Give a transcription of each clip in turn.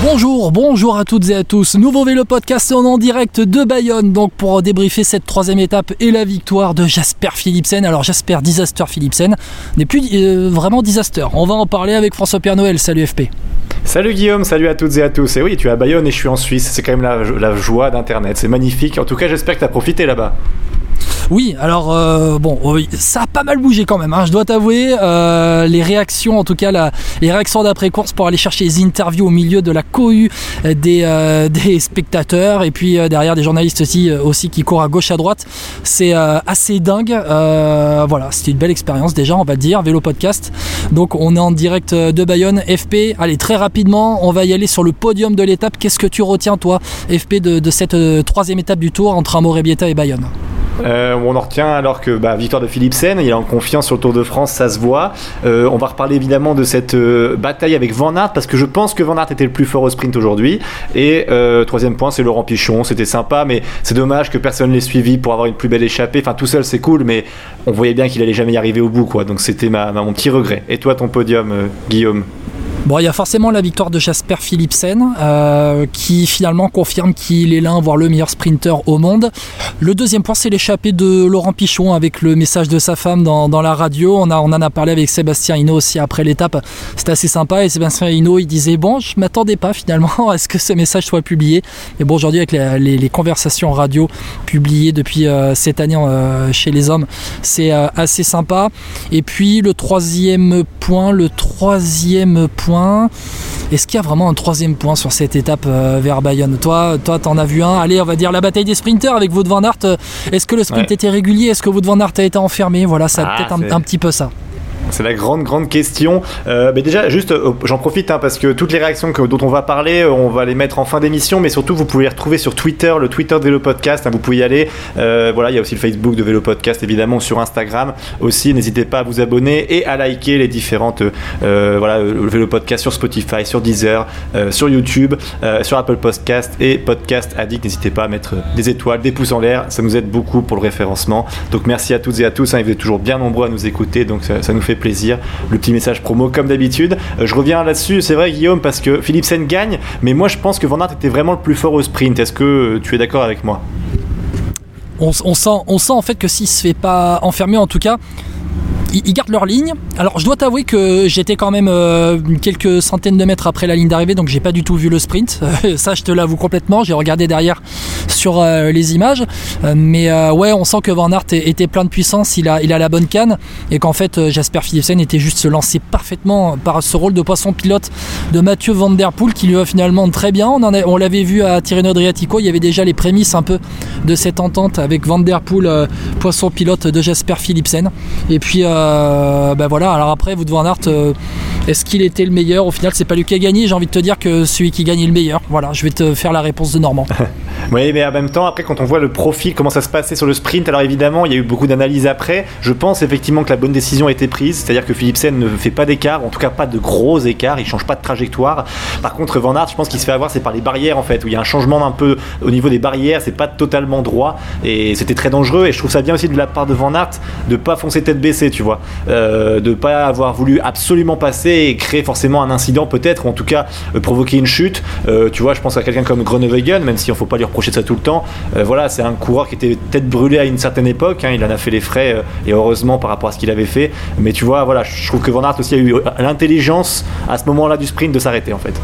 Bonjour, bonjour à toutes et à tous. Nouveau vélo podcast en direct de Bayonne, donc pour débriefer cette troisième étape et la victoire de Jasper Philipsen. Alors Jasper Disaster Philipsen n'est plus euh, vraiment disaster. On va en parler avec François-Pierre Noël. Salut FP. Salut Guillaume, salut à toutes et à tous. Et oui, tu es à Bayonne et je suis en Suisse. C'est quand même la, la joie d'Internet. C'est magnifique. En tout cas, j'espère que tu as profité là-bas. Oui, alors euh, bon, oui, ça a pas mal bougé quand même. Hein, je dois t'avouer, euh, les réactions, en tout cas les réactions d'après course pour aller chercher les interviews au milieu de la cohue des, euh, des spectateurs et puis derrière des journalistes aussi, aussi qui courent à gauche à droite, c'est assez dingue. Voilà, c'était une belle expérience déjà, on va dire, vélo podcast. Donc on est en direct de Bayonne, FP. Allez très rapidement, on va y aller sur le podium de l'étape. Qu'est-ce que tu retiens toi, FP, de, de cette troisième étape du Tour entre Amorebieta et Bayonne? Euh, on en retient alors que bah, victoire de Philipsen, il est en confiance sur le Tour de France, ça se voit. Euh, on va reparler évidemment de cette euh, bataille avec Van Aert parce que je pense que Van Aert était le plus fort au sprint aujourd'hui. Et troisième point, c'est Laurent Pichon. C'était sympa, mais c'est dommage que personne l'ait suivi pour avoir une plus belle échappée. Enfin, tout seul, c'est cool, mais on voyait bien qu'il allait jamais y arriver au bout, quoi. Donc c'était ma, mon petit regret. Et toi, ton podium, Guillaume? Bon, il y a forcément la victoire de Jasper Philipsen, euh, qui finalement confirme qu'il est l'un, voire le meilleur sprinter au monde. Le deuxième point, c'est l'échappée de Laurent Pichon avec le message de sa femme dans, la radio. On, en a parlé avec Sébastien Hinault aussi après l'étape. C'était assez sympa. Et Sébastien Hinault, il disait Bon, je m'attendais pas finalement à ce que ce message soit publié. Mais bon, aujourd'hui, avec les, conversations radio publiées depuis euh, cette année euh, chez les hommes, c'est assez sympa. Et puis le troisième point, le troisième point, est-ce qu'il y a vraiment un troisième point sur cette étape euh, vers Bayonne? Toi, toi, t'en as vu un. Allez, on va dire la bataille des sprinters avec Wout van Aert. Euh, Est-ce que le sprint Ouais. était régulier? Est-ce que Wout van Aert a été enfermé? Voilà, ça Ah, peut-être un petit peu ça. C'est la grande, grande question. Euh, mais déjà, juste, euh, j'en profite hein, parce que toutes les réactions que- dont on va parler, euh, on va les mettre en fin d'émission, mais surtout, vous pouvez les retrouver sur Twitter, le Twitter de Vélo Podcast. hein, vous pouvez y aller. Voilà, il y a aussi le Facebook de Vélo Podcast, évidemment, sur Instagram aussi. N'hésitez pas à vous abonner et à liker les différentes, voilà, le Vélo Podcast sur Spotify, sur Deezer, sur YouTube, sur Apple Podcast et Podcast Addict. N'hésitez pas à mettre des étoiles, des pouces en l'air. Ça nous aide beaucoup pour le référencement. Donc merci à toutes et à tous. hein, vous êtes toujours bien nombreux à nous écouter, donc ça, ça nous fait plaisir. Le petit message promo comme d'habitude. Euh, je reviens là-dessus, c'est vrai Guillaume, parce que Philipsen gagne, mais moi je pense que Van Aert était vraiment le plus fort au sprint. Est-ce que euh, tu es d'accord avec moi? On, sent, on sent en fait que s'il se fait pas enfermer, en tout cas, ils, gardent leur ligne. Alors, je dois t'avouer que j'étais quand même euh, quelques centaines de mètres après la ligne d'arrivée, donc j'ai pas du tout vu le sprint. Ça, je te l'avoue complètement. J'ai regardé derrière sur euh, les images, Euh, mais ouais, on sent que Van Aert était plein de puissance. Il a, il a la bonne canne et qu'en fait, Jasper Philipsen était juste se lancer parfaitement par ce rôle de poisson pilote de Mathieu Van Der Poel qui lui va finalement très bien. On, en on l'avait vu à Tirreno Adriatico. Il y avait déjà les prémices un peu de cette entente avec Van Der Poel, poisson pilote de Jasper Philipsen. Et puis, euh, ben voilà. Alors après, Wout Van Aert, euh, est-ce qu'il était le meilleur? Au final, c'est pas lui qui a gagné. J'ai envie de te dire que celui qui gagne est le meilleur. Voilà, je vais te faire la réponse de Normand. Oui, mais en même temps, après, quand on voit le profil, comment ça se passait sur le sprint, alors évidemment, il y a eu beaucoup d'analyses après. Je pense effectivement que la bonne décision a été prise, c'est-à-dire que Philipsen ne fait pas d'écart, en tout cas pas de gros écarts, il change pas de trajectoire. Par contre, Van Aert, je pense qu'il se fait avoir, c'est par les barrières en fait, où il y a un changement un peu au niveau des barrières, c'est pas totalement droit, et c'était très dangereux. Et je trouve ça bien aussi de la part de Van Aert de pas foncer tête baissée, tu vois, euh, de pas avoir voulu absolument passer et créer forcément un incident peut-être, ou en tout cas euh, provoquer une chute. Euh, tu vois, je pense à quelqu'un comme Groenewegen, même si on faut pas lui reprocher ça tout le temps. Euh, voilà, c'est un coureur qui était peut-être brûlé à une certaine époque. hein, il en a fait les frais euh, et heureusement par rapport à ce qu'il avait fait. Mais tu vois, voilà, je trouve que Van Aert aussi a eu l'intelligence à ce moment-là du sprint de s'arrêter en fait.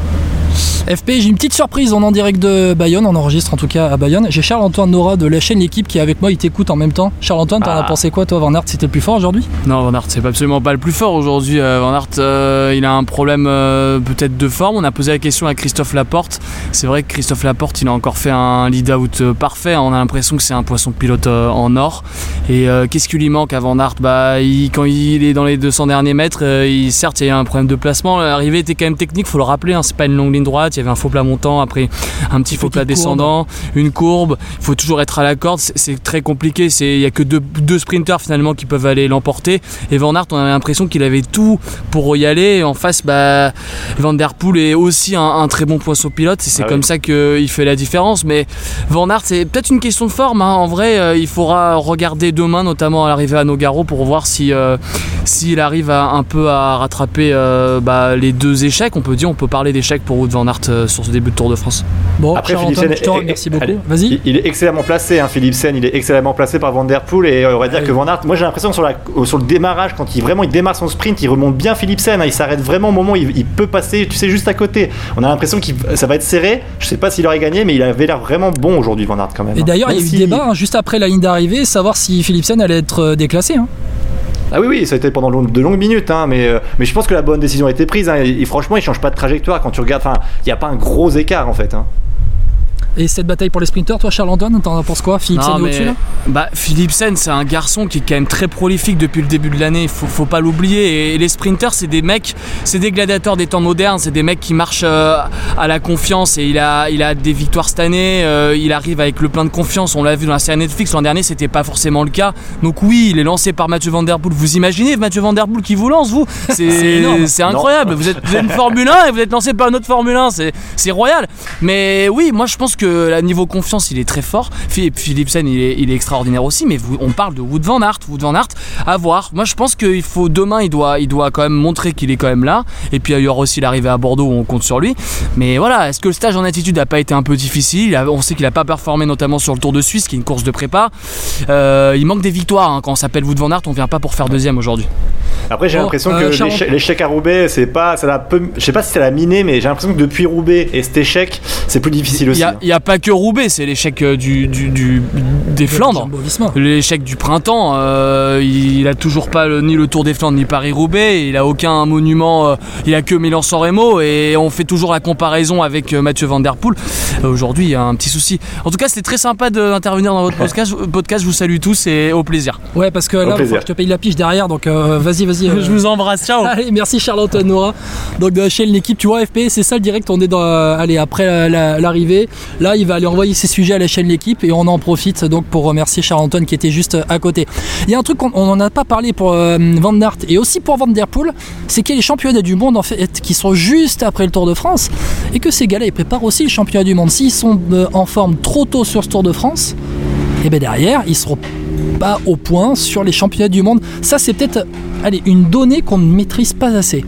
FP, j'ai une petite surprise, on est en direct de Bayonne, on enregistre en tout cas à Bayonne. J'ai Charles-Antoine Nora de la chaîne L'équipe qui est avec moi, il t'écoute en même temps. Charles-Antoine, t'en Ah. as pensé quoi toi, Van Aert, c'était le plus fort aujourd'hui? Non, Van Aert, c'est absolument pas le plus fort aujourd'hui. Euh, Van Aert, euh, il a un problème euh, peut-être de forme. On a posé la question à Christophe Laporte. C'est vrai que Christophe Laporte, il a encore fait un lead-out euh, parfait. On a l'impression que c'est un poisson pilote euh, en or. Et qu'est-ce qui lui manque à Van Aert? Bah, il- Quand il est dans les 200 derniers mètres, il, certes, il y a un problème de placement. L'arrivée était quand même technique, faut le rappeler. hein. c'est pas une longue ligne droite. Droite, il y avait un faux plat montant, après un petit faux plat descendant, une courbe. Il faut toujours être à la corde. C'est très compliqué. Il n'y a que deux, deux, sprinters finalement qui peuvent aller l'emporter. Et Van Aert, on avait l'impression qu'il avait tout pour y aller. en face, bah, Van Der Poel est aussi un, très bon poisson pilote. Et c'est ah comme ça qu'il fait la différence. Mais Van Aert, c'est peut-être une question de forme. Hein. En vrai, euh, il faudra regarder demain, notamment à l'arrivée à Nogaro, pour voir si euh, s'il arrive à, un peu à rattraper euh, bah, les deux échecs. On peut dire, on peut parler d'échecs pour Wout Van Aert sur ce début de Tour de France. Bon, Après, Philippe je te remercie beaucoup. Vas-y. Il, est excellemment placé, hein, Philippe Sen. Il est excellemment placé par Van Der Poel et on va dire que Van Aert, moi j'ai l'impression sur, la, sur le démarrage, quand il vraiment il démarre son sprint, il remonte bien Philipsen. Hein, il s'arrête vraiment au moment où il, peut passer, tu sais, juste à côté. On a l'impression que ça va être serré. Je sais pas s'il aurait gagné, mais il avait l'air vraiment bon aujourd'hui, Van Aert quand même. Et d'ailleurs, il y a eu si... débat hein, juste après la ligne d'arrivée, savoir si Philipsen allait être euh, déclassé. Hein. Ah oui, oui, ça a été pendant de longues minutes, hein, mais, euh, mais je pense que la bonne décision a été prise. et, franchement, il change pas de trajectoire quand tu regardes. Enfin, il n'y a pas un gros écart en fait. Et cette bataille pour les sprinters, toi Charles-Antoine, t'en penses quoi Philipsen est au-dessus là bah, Philipsen, c'est un garçon qui est quand même très prolifique depuis le début de l'année, faut, faut pas l'oublier. Et, les sprinters, c'est des mecs, c'est des gladiateurs des temps modernes, c'est des mecs qui marchent euh, à la confiance et il a, il a des victoires cette année, euh, il arrive avec le plein de confiance, on l'a vu dans la série Netflix l'an dernier, c'était pas forcément le cas. Donc oui, il est lancé par Mathieu Van Der Poel. Vous imaginez Mathieu Van Der Poel qui vous lance, vous C'est incroyable. Vous êtes, vous êtes, une Formule 1 et vous êtes lancé par une autre Formule 1, c'est royal. Mais oui, moi je pense que que niveau confiance, il est très fort. Philippe Philipsen, il est, extraordinaire aussi. Mais on parle de Wood Van Aert. Wood Van Aert, à voir. Moi, je pense qu'il faut demain, il doit, il doit quand même montrer qu'il est quand même là. Et puis il y aura aussi l'arrivée à Bordeaux où on compte sur lui. Mais voilà, est-ce que le stage en attitude n'a pas été un peu difficile? On sait qu'il n'a pas performé notamment sur le Tour de Suisse, qui est une course de prépa. Euh, il manque des victoires. Hein. Quand on s'appelle Wood Van Aert, on vient pas pour faire deuxième aujourd'hui. Après, j'ai l'impression euh, que l'échec à Roubaix, c'est pas, ça peu, je sais pas si c'est la miné, mais j'ai l'impression que depuis Roubaix et cet échec, c'est plus difficile aussi. Il n'y a, pas que Roubaix, c'est l'échec euh, du, du, des Flandres, l'échec du printemps. Euh, il, a toujours pas ni le Tour des Flandres ni Paris-Roubaix. Il a aucun monument. il a que Milan-San Remo et on fait toujours la comparaison avec Mathieu Van Der Poel. Aujourd'hui, il y a un petit souci. En tout cas, c'était très sympa d'intervenir dans votre podcast. podcast. Je vous salue tous et au plaisir. Ouais, parce que là, je te paye la piche derrière, donc vas-y, vas-y. Euh, je vous embrasse, ciao. Allez, merci Charlotte Nora. Donc de la chaîne l'équipe, tu vois, FP, c'est ça le direct. On est dans, euh, allez, après l'arrivée. Là, il va aller envoyer ses sujets à la chaîne l'équipe et on en profite donc pour remercier Charles-Antoine qui était juste à côté. Il y a un truc qu'on n'en a pas parlé pour euh, Van Aert et aussi pour Van Der Poel, c'est qu'il y a les championnats du monde en fait qui sont juste après le Tour de France et que ces gars-là ils préparent aussi le championnat du monde. S'ils sont en forme trop tôt sur ce Tour de France, et bien derrière ils seront pas au point sur les championnats du monde. Ça c'est peut-être allez, une donnée qu'on ne maîtrise pas assez.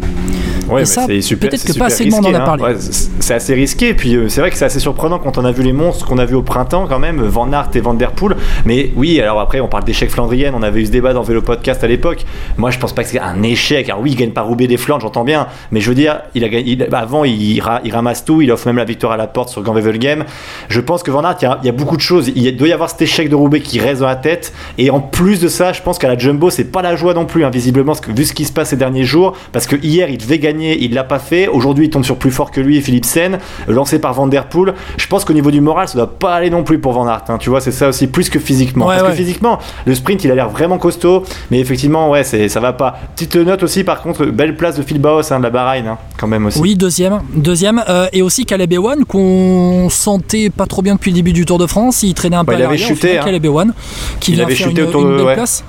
Ouais, c'est super. Peut-être que pas assez de monde en a parlé. c'est assez risqué. Puis euh, c'est vrai que c'est assez surprenant quand on a vu les monstres qu'on a vu au printemps quand même, Van Aert et Van Der Poel. Mais oui, alors après on parle d'échec flandrienne. On avait eu ce débat dans Vélo Podcast à l'époque. Moi je pense pas que c'est un échec. Alors oui, il gagne pas Roubaix des Flandres, j'entends bien. Mais je veux dire, il a gagné. Avant, il, ramasse tout. Il offre même la victoire à la porte sur Game. Je pense que Van Aert, il y, a, beaucoup de choses. Il doit y avoir cet échec de Roubaix qui reste dans la tête. Et en plus de ça, je pense qu'à la Jumbo, c'est pas la joie non plus, hein, vu ce qui se passe ces derniers jours. Parce que hier, il devait gagner, il l'a pas fait. Aujourd'hui, il tombe sur plus fort que lui Philippe Sen, lancé par Van Der Poel. Je pense qu'au niveau du moral, ça doit pas aller non plus pour Van Aert. Hein. tu vois, c'est ça aussi, plus que physiquement. Parce que physiquement, le sprint, il a l'air vraiment costaud, mais effectivement, ouais, c'est, ça va pas. Petite note aussi, par contre, belle place de Phil Baos, hein, de la Bahreïn, hein, quand même aussi. Oui, deuxième. Deuxième. Euh, et aussi Caleb Ewan, qu'on sentait pas trop bien depuis le début du Tour de France. Il traînait un peu bah, il avait chuté, Caleb Ewan, qui il avait chuté autour de, belle place.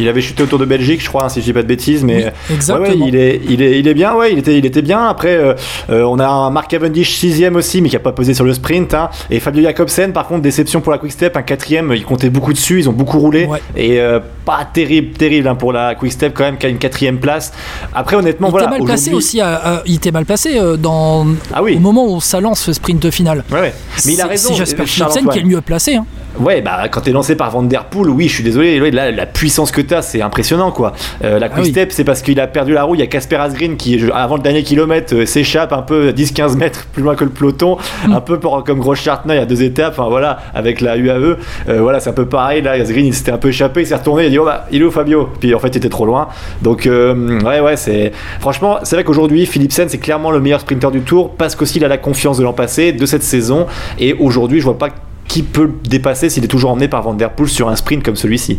Il avait chuté autour de Belgique, je crois, hein, si je dis pas de bêtises, mais il, est, il, est, il est bien, ouais, il était, il était bien. Après, euh, euh, on a un Mark Cavendish sixième aussi, mais qui a pas posé sur le sprint. Hein. Et Fabio Jacobsen, par contre, déception pour la Quick Step, un quatrième, il comptait beaucoup dessus, ils ont beaucoup roulé et euh, pas terrible, terrible hein, pour la Quick Step quand même, qui a une quatrième place. Après, honnêtement, il voilà. Était mal placé aussi, il était mal placé dans ah oui. au moment où ça lance ce sprint final. Ouais, Mais il a raison. C'est Jasper Philipsen qui est le mieux placé. Hein. Ouais, bah quand t'es lancé par Van Der Poel, oui, je suis désolé, là, la puissance que t'as, c'est impressionnant quoi. Euh, la ah quick step, c'est parce qu'il a perdu la roue. Il y a Casper Asgreen qui, avant le dernier kilomètre, euh, s'échappe un peu 10-15 mètres plus loin que le peloton, mm. un peu pour, comme Gros Chartner, il y a deux étapes. Enfin voilà, avec la UAE, euh, voilà, c'est un peu pareil. Là, Asgreen, il s'était un peu échappé, il s'est retourné, il a dit oh bah, il est où Fabio? Puis en fait, il était trop loin. Donc ouais, ouais, c'est franchement, c'est vrai qu'aujourd'hui, Philipsen, c'est clairement le meilleur sprinter du Tour parce qu'aussi il a la confiance de l'an passé, de cette saison, et aujourd'hui, je vois pas qui peut dépasser s'il est toujours emmené par Van Der Poel sur un sprint comme celui-ci.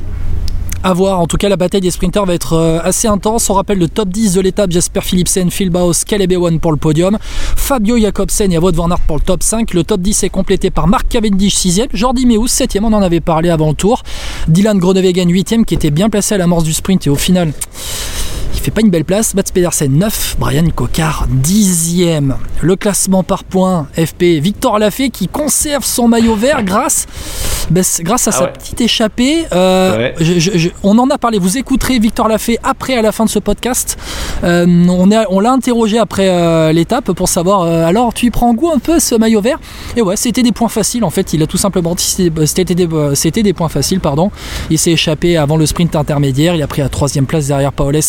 À voir, en tout cas la bataille des sprinters va être euh, assez intense. On rappelle le top 10 de l'étape, Jasper Philipsen, Phil Baus, Caleb Ewan pour le podium, Fabio Jacobsen et Wout van pour le top 5. Le top 10 est complété par Marc Cavendish 6ème, Jordi Meus 7ème, on en avait parlé avant le tour, Dylan Groenewegen 8ème qui était bien placé à l'amorce du sprint et au final fait pas une belle place. Mats Pedersen 9, Brian Cocard 10e. Le classement par points, FP Victor Lafay qui conserve son maillot vert grâce, ben, grâce à Ah sa ouais. petite échappée. Euh, Ouais. je- je- je- on en a parlé, vous écouterez Victor Lafay après à la fin de ce podcast. Euh, on est- on l'a interrogé après euh, l'étape pour savoir alors tu y prends goût un peu ce maillot vert? Et ouais, c'était des points faciles en fait. Il a tout simplement dit c'était des, c'était des points faciles, pardon. Il s'est échappé avant le sprint intermédiaire. Il a pris la troisième place derrière Paoles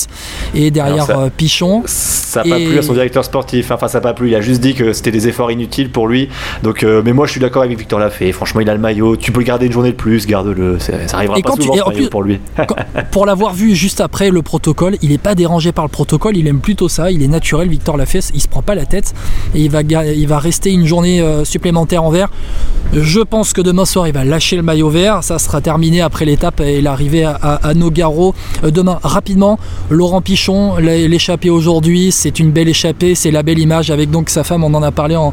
et derrière ça- Pichon. Ça n'a pas plu à son directeur sportif. Enfin, ça n'a pas plu. Il a juste dit que c'était des efforts inutiles pour lui. Donc, mais moi, je suis d'accord avec Victor Lafay. Franchement, il a le maillot. Tu peux le garder une journée de plus. Garde-le. C'est- Ça arrivera Et pas quand tu- souvent et ce en plus- pour lui. Quand- pour l'avoir vu juste après le protocole, il n'est pas dérangé par le protocole, il aime plutôt ça, il est naturel, Victor Lafesse, il se prend pas la tête et il va, il va rester une journée euh, supplémentaire en vert. Je pense que demain soir il va lâcher le maillot vert, ça sera terminé après l'étape et l'arrivée à, à- à Nogaro. Euh, demain, rapidement, Laurent Pichon, l'é- l'échappée aujourd'hui, c'est une belle échappée, c'est la belle image avec donc sa femme, on en a parlé en,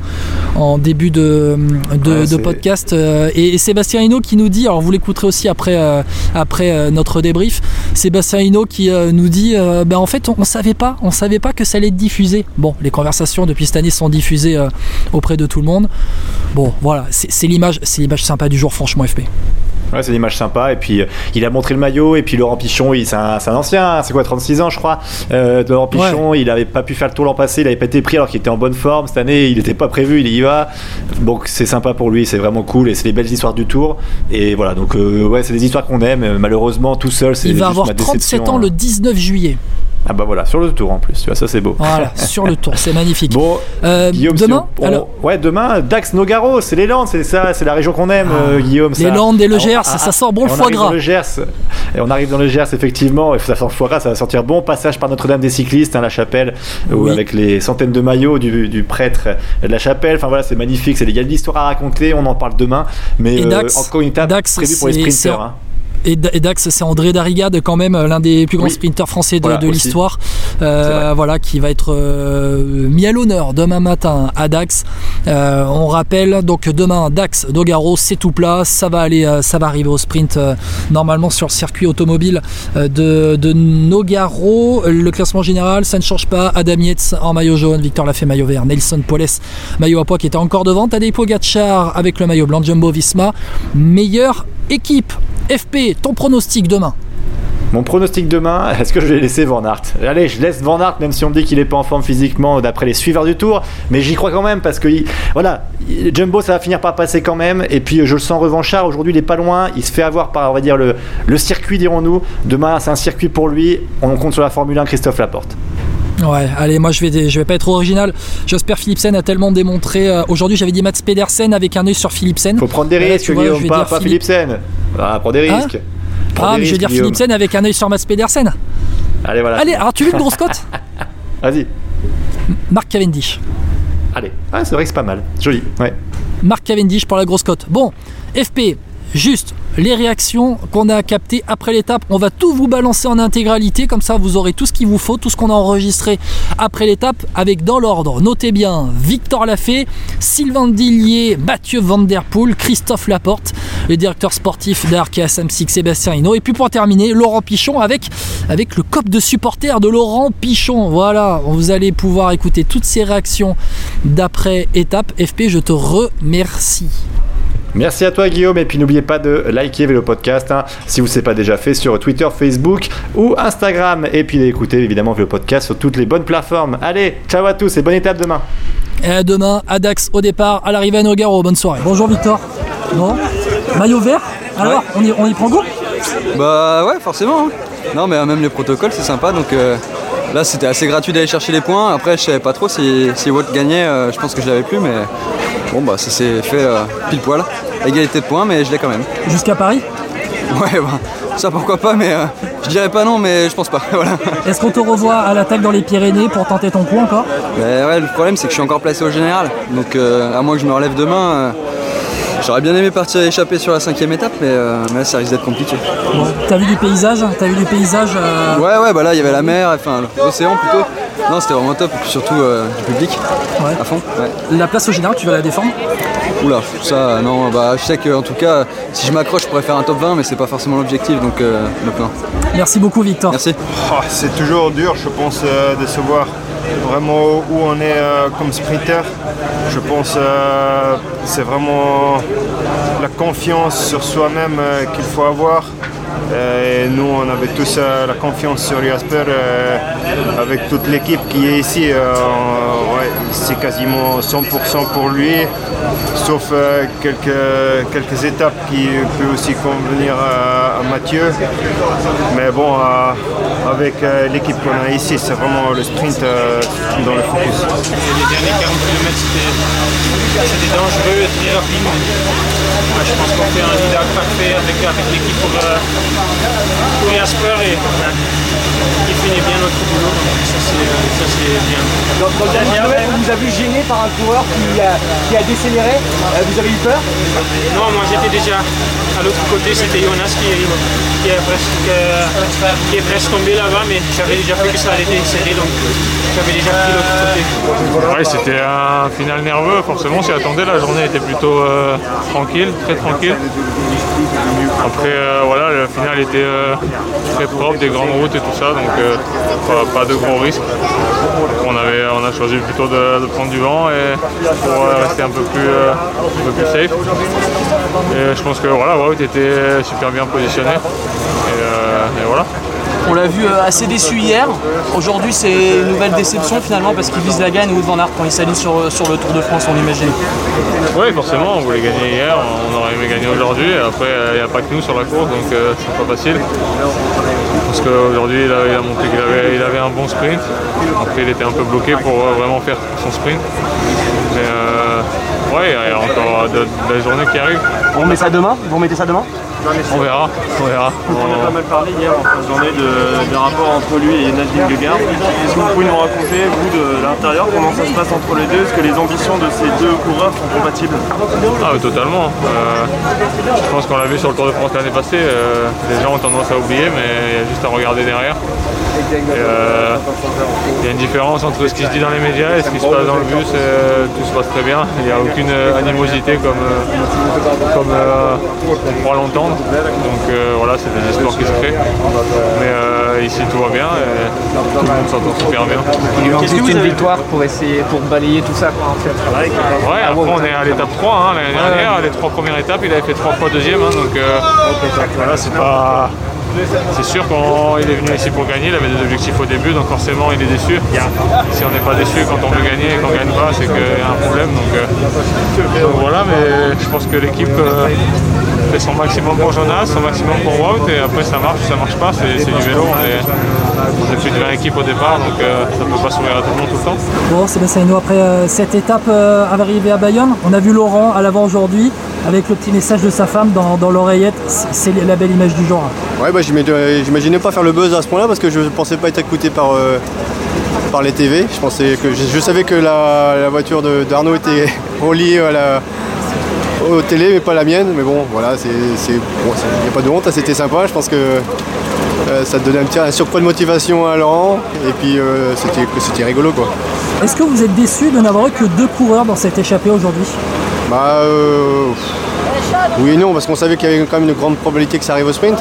en début de, de, Ouais, de c'est- podcast. euh, et, et Sébastien Hinault qui nous dit, alors vous l'écouterez aussi après, euh, après euh, notre débrief, Sébastien Hinault qui euh, nous dit, ben en fait on, on savait pas, on savait pas que ça allait être diffusé. Bon, les conversations depuis cette année sont diffusées auprès de tout le monde. Bon, voilà, c'est l'image, c'est l'image sympa du jour, franchement FP. Ouais, c'est une image sympa. Et puis, euh, il a montré le maillot. Et puis, Laurent Pichon, il- c'est un, c'est un ancien. hein, C'est quoi, 36 ans, je crois. Euh, Laurent Pichon, il avait pas pu faire le tour l'an passé. Il avait pas été pris alors qu'il était en bonne forme. Cette année, il n'était pas prévu. Il y va. Donc, c'est sympa pour lui. C'est vraiment cool. Et c'est les belles histoires du tour. Et voilà. Donc, euh, ouais, c'est des histoires qu'on aime. Malheureusement, tout seul, c'est Il va avoir ma 37 déception, ans hein. le 19 juillet. Ah, bah voilà, sur le tour en plus. Tu vois, ça, c'est beau. Voilà, sur le tour, c'est magnifique. Bon, Euh, Guillaume, si demain, on- on- alors, ouais, demain, Dax Nogaro, c'est les Landes, c'est ça, c'est la région qu'on aime, Ah, euh, Guillaume. les ça. Landes et le Gers, ah, ça sent bon le foie gras. le Gers, et on arrive dans le Gers, effectivement, et ça sent le foie gras, ça va sortir bon. Passage par Notre-Dame des cyclistes, hein, la chapelle, où Oui. avec les centaines de maillots du, du prêtre de la chapelle. Enfin voilà, c'est magnifique, c'est- il y a de l'histoire à raconter, on en parle demain. Mais Et euh, Dax- encore une étape Dax, prévue pour les sprinters. hein. Et Da- et Dax, c'est André Darrigade, quand même, l'un des plus grands Oui. sprinters français de, Voilà, de aussi. l'histoire. Euh, voilà, qui va être euh, mis à l'honneur demain matin à Dax. Euh, on rappelle donc demain Dax Dogaro, c'est tout plat, ça va aller, euh, ça va arriver au sprint euh, normalement sur le circuit automobile euh, de, de Nogaro. Le classement général, ça ne change pas. Adam Yates en maillot jaune, Victor Lafay maillot vert, Nelson Poles maillot à poids qui était encore devant, Tadej Pogacar avec le maillot blanc Jumbo Visma, meilleure équipe. FP, ton pronostic demain Mon pronostic demain, est-ce que je vais laisser Van Aert? Allez, je laisse Van Aert, même si on me dit qu'il est pas en forme physiquement d'après les suiveurs du tour, mais j'y crois quand même parce que il- voilà, il- Jumbo ça va finir par passer quand même, et puis je le sens revanchard. Aujourd'hui, il est pas loin, il se fait avoir par on va dire le, le circuit, dirons-nous. Demain, c'est un circuit pour lui. On compte sur la Formule 1, Christophe Laporte. Ouais, allez, moi je vais, je vais pas être original. Jasper Philipsen a tellement démontré. euh, Aujourd'hui, j'avais dit Mats Pedersen avec un œil sur Philipsen. Faut prendre des risques, vois, je Guillaume, vais pas, dire pas Philippe- Philipsen. Ah, prends des Hein risques. Prends Ah, des mais je vais dire Guillaume. Philipsen avec un œil sur Mats Pedersen. Allez, voilà. Allez, alors tu veux une grosse cote Vas-y. Marc Cavendish. Allez. Ah, c'est vrai que c'est pas mal. Joli. Ouais. Marc Cavendish pour la grosse cote. Bon, FP, juste les réactions qu'on a captées après l'étape. On va tout vous balancer en intégralité, comme ça vous aurez tout ce qu'il vous faut, tout ce qu'on a enregistré après l'étape, avec dans l'ordre, notez bien, Victor Lafay, Sylvain Dillier, Mathieu Van Christophe Laporte, le directeur sportif d'Arkea Samsic, Sébastien Hinault, et puis pour terminer, Laurent Pichon avec, avec le cop de supporters de Laurent Pichon. Voilà, vous allez pouvoir écouter toutes ces réactions d'après étape. FP, je te remercie. Merci à toi Guillaume et puis n'oubliez pas de liker Vélo Podcast hein, si vous ne l'avez pas déjà fait sur Twitter, Facebook ou Instagram et puis d'écouter évidemment Vélo Podcast sur toutes les bonnes plateformes. Allez, ciao à tous et bonne étape demain. Et à demain, à Dax au départ, à l'arrivée à Nogaro. Bonne soirée. Bonjour Victor. Non Maillot vert Alors, on, y, on y prend goût? Bah ouais, forcément. hein. Non, mais euh, même les protocoles, c'est sympa. Donc euh, là, c'était assez gratuit d'aller chercher les points. Après, je savais pas trop si, si Watt gagnait. euh, je pense que je l'avais plus, mais bon, bah ça s'est fait euh, pile poil. Égalité de points, mais je l'ai quand même. Jusqu'à Paris Ouais, bah ça pourquoi pas, mais euh, je dirais pas non, mais je pense pas. voilà. Est-ce qu'on te revoit à l'attaque dans les Pyrénées pour tenter ton coup encore Mais ouais, le problème, c'est que je suis encore placé au général. Donc euh, à moins que je me relève demain. J'aurais bien aimé partir échapper sur la cinquième étape, mais, euh, mais ça risque d'être compliqué. T'as vu du paysage T'as vu du paysage euh, Ouais, ouais, bah là il y avait la mer, enfin l'océan plutôt. Non, c'était vraiment top, et puis surtout euh, du public Ouais. à fond. Ouais. La place au général, tu vas la défendre? Oula, ça, non, bah je sais qu'en tout cas, si je m'accroche, je pourrais faire un top 20, mais c'est pas forcément l'objectif, donc euh, donc non. Merci beaucoup, Victor. Merci. Ah, c'est toujours dur, je pense, euh, de savoir vraiment où on est euh, comme sprinter. Je pense euh, c'est vraiment la confiance sur soi-même euh, qu'il faut avoir. Euh, et nous, on avait tous euh, la confiance sur Jasper euh, avec toute l'équipe qui est ici. C'est quasiment 100% pour lui, sauf euh, quelques, quelques étapes qui peuvent aussi convenir à, à Mathieu. Mais bon, euh, avec euh, l'équipe qu'on a ici, c'est vraiment le sprint euh, dans le focus. Les derniers 40 km, c'était dangereux et très rapide. Ouais, je pense qu'on fait un leader parfait avec, avec l'équipe pour, euh, pour Jasper et euh, qui finit bien notre boulot. Donc ça, c'est ça, c'est bien. Vous a vu gêné par un coureur qui a, qui a décéléré. Euh, vous avez eu peur? Non, moi j'étais déjà à l'autre côté, c'était Jonas qui, qui, est presque, euh, qui est presque tombé là-bas, mais j'avais déjà vu que ça allait être serré, donc j'avais déjà pris l'autre côté. Ouais, c'était un final nerveux, forcément, s'y attendait. La journée était plutôt euh, tranquille, très tranquille. Après, euh, voilà, le final était euh, très propre, des grandes routes et tout ça, donc euh, pas, pas de gros risques. On, avait, on a choisi plutôt de, de prendre du vent et pour euh, rester un peu plus, euh, un peu plus safe. Et je pense que voilà, Wout était super bien positionné. Et, euh, et voilà. On l'a vu euh, assez déçu hier. Aujourd'hui, c'est une nouvelle déception finalement parce qu'il vise la gagne ou Van Aert quand il s'aligne sur, euh, sur le Tour de France, on imagine. Oui, forcément, on voulait gagner hier, on aurait aimé gagner aujourd'hui. Après, il n'y a pas que nous sur la course, donc euh, c'est pas facile. Parce qu'aujourd'hui, il, a- montré qu'il avait, il avait un bon sprint. Après, il était un peu bloqué pour euh, vraiment faire son sprint. Mais euh, ouais, il y a encore de, de la journée qui arrive. On met ça demain? Vous remettez ça demain? On verra, on verra. On a pas mal parlé hier en fin de journée de, des rapports entre lui et Nadine Vingegaard. Est-ce que vous pouvez nous raconter, vous, de l'intérieur, comment ça se passe entre les deux? Est-ce que les ambitions de ces deux coureurs sont compatibles? Ah, ouais, totalement. Euh, je pense qu'on l'a vu sur le Tour de France l'année passée. euh, les gens ont tendance à oublier, mais il y a juste à regarder derrière. Euh, il y a une différence entre ce qui se dit dans les médias et ce qui se passe dans le bus. euh, tout se passe très bien. Il n'y a aucune euh, animosité comme, euh, comme euh, on croit l'entendre. Donc euh, voilà, c'est des histoires qui se créent. Mais euh, ici tout va bien et tout le monde s'entend super bien. Il manque juste une victoire pour essayer, pour balayer tout ça. Quoi, en fait? Ouais, après on est à l'étape 3 hein, l'année dernière, les trois premières étapes, il avait fait trois fois deuxième, hein, donc euh, voilà, c'est pas. C'est sûr qu'il est venu ici pour gagner, il avait des objectifs au début, donc forcément il est déçu. Si on n'est pas déçu quand on veut gagner et qu'on ne gagne pas, c'est qu'il y a un problème. Donc, euh, voilà, mais je pense que l'équipe euh, fait son maximum pour Jonas, son maximum pour Wout, et après ça marche ou ça marche pas, c'est du vélo, on est, on est plus de 20 équipes au départ, donc euh, ça ne peut pas sourire à tout le monde tout le temps. Bon, Sébastien après cette étape euh, arrivée à Bayonne, on a vu Laurent à l'avant aujourd'hui avec le petit message de sa femme dans, dans l'oreillette. C'est la belle image du jour. hein. Ouais, bah, j'imagine- j'imaginais pas faire le buzz à ce point-là parce que je pensais pas être écouté par, euh, par les TV. Je, pensais que, je, je savais que la, la voiture d'Arnaud était reliée à la, aux télé, mais pas la mienne. Mais bon, voilà, c'est, c'est, bon, c'est- y a pas de honte, c'était sympa. Je pense que euh, ça donnait un petit un surcroît de motivation à Laurent. Et puis euh, c'était, c'était rigolo quoi. Est-ce que vous êtes déçu de n'avoir eu que deux coureurs dans cette échappée aujourd'hui? Bah euh, oui et non, parce qu'on savait qu'il y avait quand même une grande probabilité que ça arrive au sprint.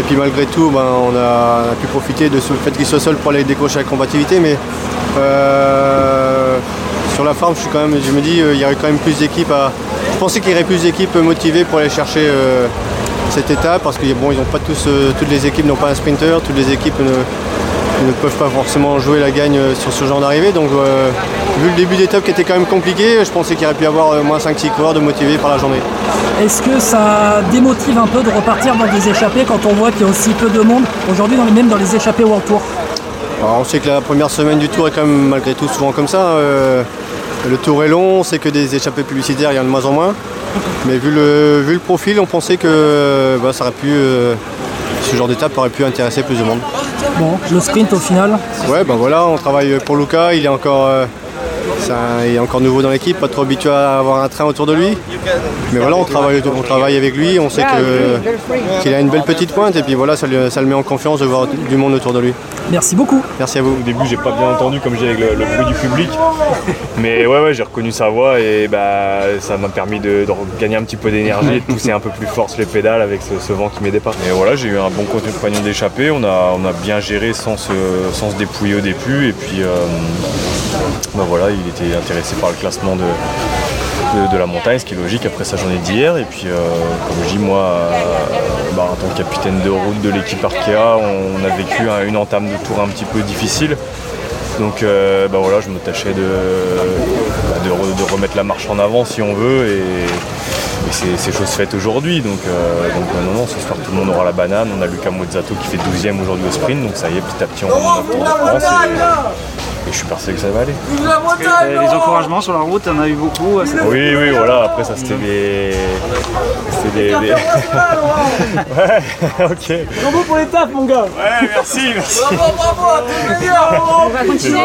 Et puis malgré tout, ben, on, a, pu profiter de fait qu'il soit seul pour aller décrocher la combativité. Mais euh, sur la forme, je, suis quand même, je me dis euh, il y aurait quand même plus d'équipes à. Je pensais qu'il y aurait plus d'équipes motivées pour aller chercher euh, cette étape parce que bon, ils pas tous, toutes les équipes n'ont pas un sprinter, toutes les équipes ne, ne peuvent pas forcément jouer la gagne euh, sur ce genre d'arrivée. Donc euh, vu le début d'étape qui était quand même compliqué, je pensais qu'il aurait pu y avoir euh, moins 5-6 coureurs de motivés par la journée. Est-ce que ça démotive un peu de repartir dans des échappées quand on voit qu'il y a aussi peu de monde aujourd'hui, dans les, même dans les échappées World Tour? Alors, on sait que la première semaine du tour est quand même malgré tout souvent comme ça. euh, le tour est long, on sait que des échappées publicitaires, il y en a de moins en moins. Mais vu le, vu le profil, on pensait que euh, bah, ça aurait pu, euh, ce genre d'étape aurait pu intéresser plus de monde. Bon, le sprint au final, Ouais, ben voilà, on travaille pour Luca, il est encore. Un- il est encore nouveau dans l'équipe, pas trop habitué à avoir un train autour de lui. Mais voilà, on travaille, on travaille avec lui, on sait que- qu'il a une belle petite pointe et puis voilà, ça, lui- ça le met en confiance de voir du monde autour de lui. Merci beaucoup. Merci à vous. Au début, j'ai pas bien entendu, comme j'ai avec le, le bruit du public. Mais ouais, ouais, j'ai reconnu sa voix et bah, ça m'a permis de, de gagner un petit peu d'énergie et de pousser un peu plus fort sur les pédales avec ce, ce vent qui m'aidait pas. Et voilà, j'ai eu un bon compagnon d'échappée. On a, on a bien géré sans se, sans se dépouiller au début. Et puis, euh, bah voilà, il était intéressé par le classement de, de, la montagne, ce qui est logique après sa journée d'hier. Et puis, euh, comme je dis, moi, euh, bah, en tant que capitaine de route de l'équipe Arkea, on a vécu un- une entame de tour un petit peu difficile. Donc euh, bah voilà, je me tâchais de, bah, de, re- de remettre la marche en avant si on veut et, c'est chose faite aujourd'hui. Donc, euh, donc non, non, ce soir tout le monde aura la banane. On a Luca Mozzato qui fait 12ème aujourd'hui au sprint, donc ça y est, petit à petit on remonte et je suis persuadé que ça va aller. Euh, Les encouragements sur la route, il y en a eu beaucoup. Oui, oui, voilà, après ça c'était des. C'était des. des- ouais, ok. Bravo pour les tafs, mon gars Ouais, merci, merci. Bravo, bravo à tous les gars On va continuer.